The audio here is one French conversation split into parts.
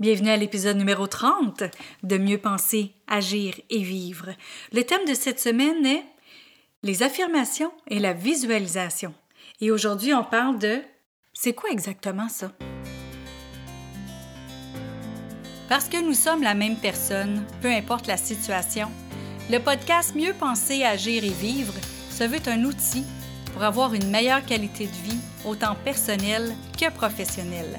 Bienvenue à l'épisode numéro 30 de Mieux penser, agir et vivre. Le thème de cette semaine est les affirmations et la visualisation. Et aujourd'hui, on parle de c'est quoi exactement ça? Parce que nous sommes la même personne, peu importe la situation, le podcast Mieux penser, agir et vivre se veut un outil pour avoir une meilleure qualité de vie, autant personnelle que professionnelle.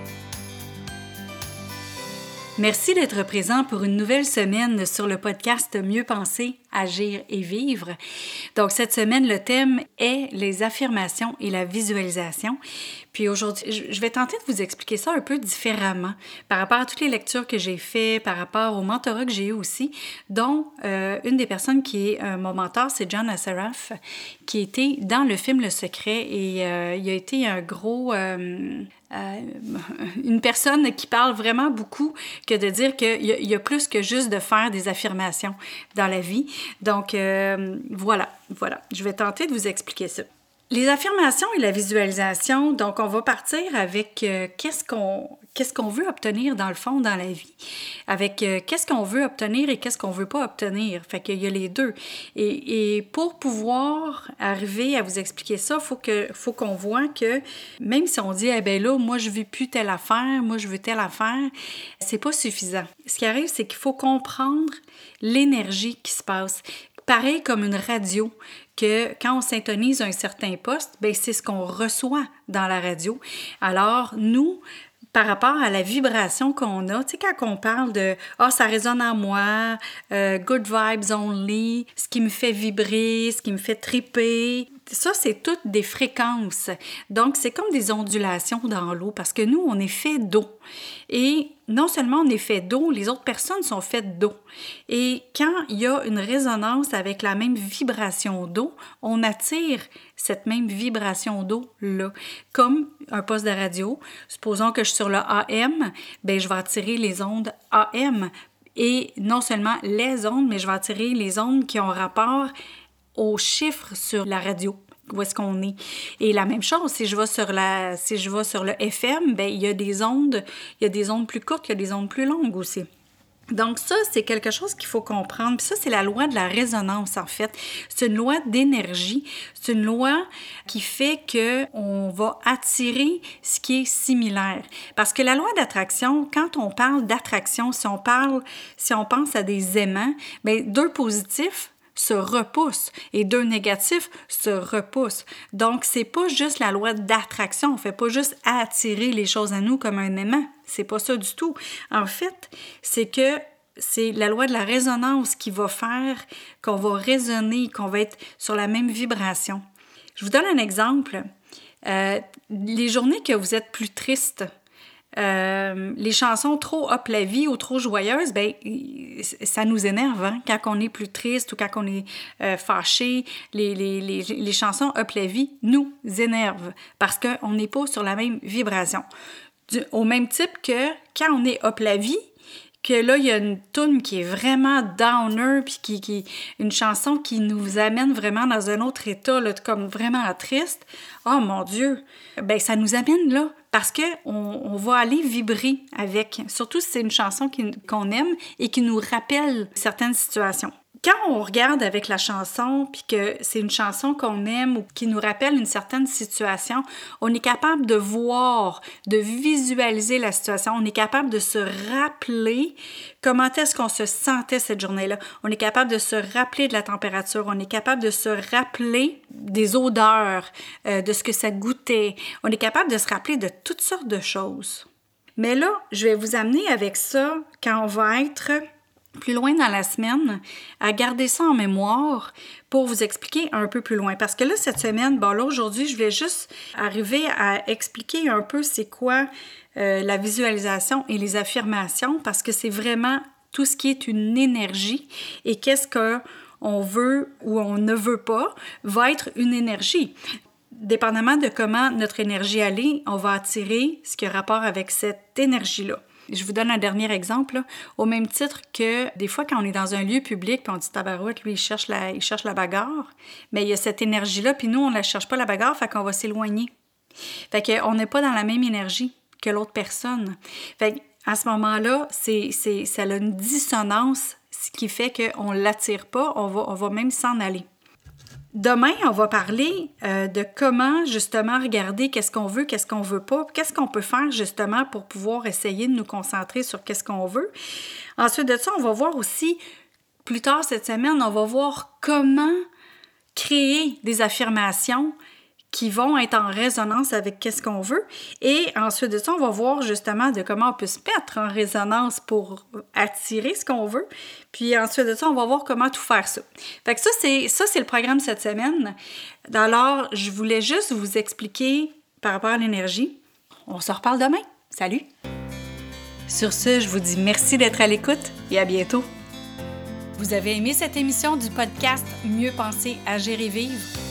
Merci d'être présent pour une nouvelle semaine sur le podcast Mieux penser, agir et vivre. Donc cette semaine, le thème est les affirmations et la visualisation. Puis aujourd'hui, je vais tenter de vous expliquer ça un peu différemment par rapport à toutes les lectures que j'ai faites, par rapport au mentorat que j'ai eu aussi, dont euh, une des personnes qui est euh, mon mentor, c'est John Assaraf, qui était dans le film Le Secret et euh, il a été un gros une personne qui parle vraiment beaucoup que de dire qu'il y, y, a plus que juste de faire des affirmations dans la vie. Donc, euh, voilà, voilà. Je vais tenter de vous expliquer ça. Les affirmations et la visualisation, donc on va partir avec euh, qu'est-ce qu'on veut obtenir dans le fond dans la vie, avec euh, qu'est-ce qu'on veut obtenir et qu'est-ce qu'on veut pas obtenir? Fait qu'il y a les deux. Et, et, pour pouvoir arriver à vous expliquer ça, faut faut qu'on voit que même si on dit eh ben là moi je veux plus telle affaire, moi je veux telle affaire, c'est pas suffisant. Ce qui arrive c'est qu'il faut comprendre l'énergie qui se passe pareil comme une radio, que quand on syntonise un certain poste, ben c'est ce qu'on reçoit dans la radio. Alors, nous, par rapport à la vibration qu'on a, tu sais, quand on parle de « Ah, oh, ça résonne en moi euh, good vibes only », ce qui me fait vibrer, ce qui me fait triper, ça, c'est toutes des fréquences. Donc, c'est comme des ondulations dans l'eau parce que nous, on est fait d'eau. Et non seulement on est fait d'eau, les autres personnes sont faites d'eau. Et quand il y a une résonance avec la même vibration d'eau, on attire cette même vibration d'eau-là. Comme un poste de radio, supposons que je suis sur le AM, ben je vais attirer les ondes AM. Et non seulement les ondes, mais je vais attirer les ondes qui ont rapport aux chiffres sur la radio où est-ce qu'on est. Et la même chose, si je vais sur la si je vais sur le FM, ben il y a des ondes, il y a des ondes plus courtes, il y a des ondes plus longues aussi. Donc ça, c'est quelque chose qu'il faut comprendre. Puis ça, c'est la loi de la résonance, en fait. C'est une loi d'énergie. C'est une loi qui fait que on va attirer ce qui est similaire. Parce que la loi d'attraction, quand on parle d'attraction, si on parle, si on pense à des aimants, bien, deux positifs se repoussent et deux négatifs se repoussent. Donc, c'est pas juste la loi d'attraction. On fait pas juste attirer les choses à nous comme un aimant. C'est pas ça du tout. En fait, c'est que c'est la loi de la résonance qui va faire qu'on va résonner, qu'on va être sur la même vibration. Je vous donne un exemple. Euh, les journées que vous êtes plus triste, euh, les chansons trop hop la vie ou trop joyeuses, ben ça nous énerve hein? quand on est plus triste ou quand on est euh, fâché. Les, les, les, les, chansons hop la vie nous énervent parce qu'on n'est pas sur la même vibration. Au même type que quand on est hop la vie, que là, il y a une tune qui est vraiment downer, puis qui, qui, une chanson qui nous amène vraiment dans un autre état, là, comme vraiment triste. Oh mon Dieu! Ben, ça nous amène là, parce qu'on on va aller vibrer avec, surtout si c'est une chanson qu'on aime et qui nous rappelle certaines situations quand on regarde avec la chanson, puis que c'est une chanson qu'on aime ou qui nous rappelle une certaine situation, on est capable de voir, de visualiser la situation, on est capable de se rappeler comment est-ce qu'on se sentait cette journée-là, on est capable de se rappeler de la température, on est capable de se rappeler des odeurs, euh, de ce que ça goûtait, on est capable de se rappeler de toutes sortes de choses. Mais là, je vais vous amener avec ça quand on va être plus loin dans la semaine, à garder ça en mémoire pour vous expliquer un peu plus loin. Parce que là, cette semaine, bon là, aujourd'hui, je vais juste arriver à expliquer un peu c'est quoi euh, la visualisation et les affirmations, parce que c'est vraiment tout ce qui est une énergie et qu'est-ce qu'on veut ou on ne veut pas va être une énergie. Dépendamment de comment notre énergie allait, on va attirer ce qui a rapport avec cette énergie-là. Je vous donne un dernier exemple. Au même titre que des fois, quand on est dans un lieu public, puis on dit tabarouette, lui, il cherche la, il cherche la bagarre, mais il y a cette énergie-là, puis nous, on ne la cherche pas la bagarre, fait qu'on va s'éloigner. Fait qu'on n'est pas dans la même énergie que l'autre personne. Fait à ce moment-là, c'est, c'est, ça a une dissonance, ce qui fait qu'on ne l'attire pas, on va, on va même s'en aller. Demain, on va parler euh, de comment justement regarder qu'est-ce qu'on veut, qu'est-ce qu'on veut pas, qu'est-ce qu'on peut faire justement pour pouvoir essayer de nous concentrer sur qu'est-ce qu'on veut. Ensuite de ça, on va voir aussi, plus tard cette semaine, on va voir comment créer des affirmations qui vont être en résonance avec qu'est-ce qu'on veut. Et ensuite de ça, on va voir justement de comment on peut se mettre en résonance pour attirer ce qu'on veut. Puis ensuite de ça, on va voir comment tout faire ça. Fait que ça, c'est, ça, c'est le programme cette semaine. Alors, je voulais juste vous expliquer par rapport à l'énergie. On se reparle demain. Salut! Sur ce, je vous dis merci d'être à l'écoute et à bientôt. Vous avez aimé cette émission du podcast Mieux penser, agir et vivre?